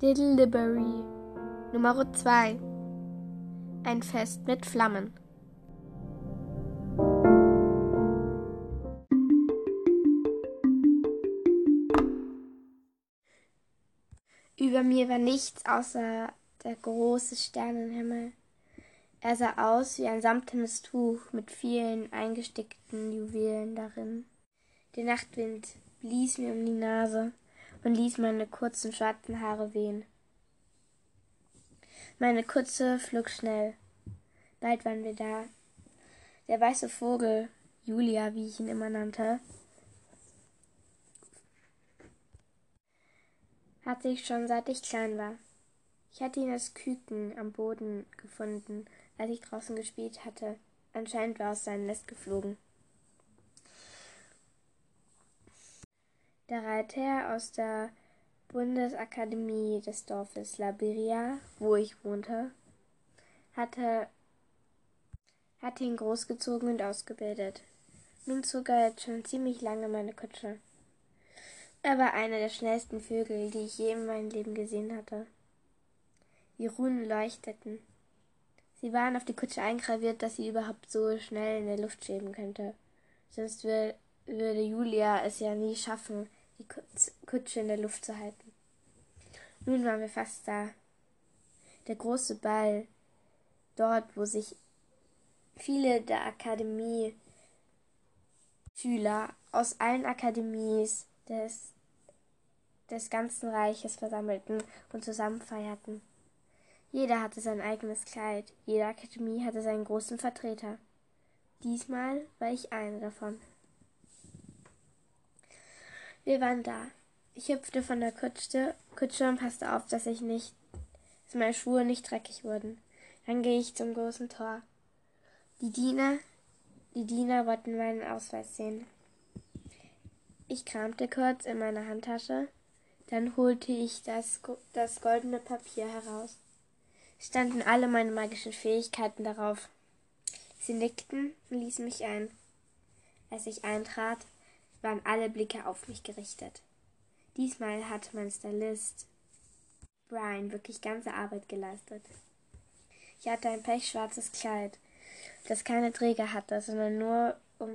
Little Nummer 2 Ein Fest mit Flammen Über mir war nichts außer der große Sternenhimmel. Er sah aus wie ein samtenes Tuch mit vielen eingestickten Juwelen darin. Der Nachtwind blies mir um die Nase und ließ meine kurzen schwarzen Haare wehen. Meine Kutsche flog schnell. Bald waren wir da. Der weiße Vogel, Julia, wie ich ihn immer nannte, hatte ich schon seit ich klein war. Ich hatte ihn als Küken am Boden gefunden, als ich draußen gespielt hatte. Anscheinend war er aus seinem Nest geflogen. Der Reiter aus der Bundesakademie des Dorfes Labiria, wo ich wohnte, hatte, hatte ihn großgezogen und ausgebildet. Nun zog er jetzt schon ziemlich lange meine Kutsche. Er war einer der schnellsten Vögel, die ich je in meinem Leben gesehen hatte. Die Runen leuchteten. Sie waren auf die Kutsche eingraviert, dass sie überhaupt so schnell in der Luft schweben könnte. Sonst würde Julia es ja nie schaffen, die Kutsche in der Luft zu halten. Nun waren wir fast da. Der große Ball, dort, wo sich viele der Akademie Schüler aus allen Akademies des, des ganzen Reiches versammelten und zusammen feierten. Jeder hatte sein eigenes Kleid, jede Akademie hatte seinen großen Vertreter. Diesmal war ich eine davon. Wir waren da. Ich hüpfte von der Kutsche, Kutsche und passte auf, dass ich nicht, dass meine Schuhe nicht dreckig wurden. Dann gehe ich zum großen Tor. Die Diener, die Diener wollten meinen Ausweis sehen. Ich kramte kurz in meiner Handtasche, dann holte ich das, das goldene Papier heraus. Standen alle meine magischen Fähigkeiten darauf. Sie nickten und ließen mich ein. Als ich eintrat, waren alle Blicke auf mich gerichtet. Diesmal hatte mein Stylist Brian wirklich ganze Arbeit geleistet. Ich hatte ein pechschwarzes Kleid, das keine Träger hatte, sondern nur um,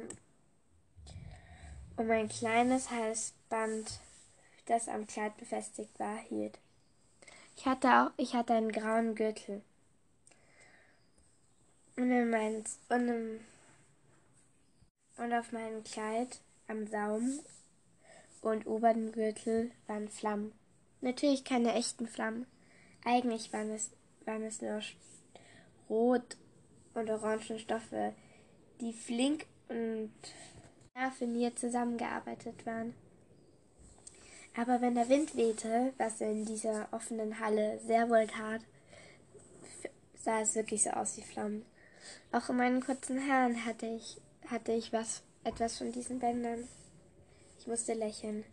um ein kleines Halsband, das am Kleid befestigt war, hielt. Ich hatte auch, ich hatte einen grauen Gürtel. Und, in mein, und, in, und auf meinem Kleid am Saum und oberen Gürtel waren Flammen. Natürlich keine echten Flammen. Eigentlich waren es, waren es nur rot und orangen Stoffe, die flink und raffiniert zusammengearbeitet waren. Aber wenn der Wind wehte, was in dieser offenen Halle sehr wohl tat, sah es wirklich so aus wie Flammen. Auch in meinen kurzen Haaren hatte ich, hatte ich was etwas von diesen Bändern. Ich musste lächeln.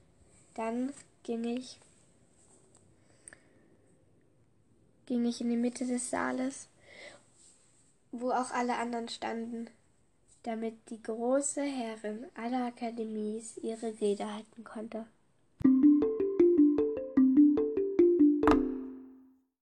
Dann ging ich ging ich in die Mitte des Saales, wo auch alle anderen standen, damit die große Herrin aller Akademies ihre Rede halten konnte.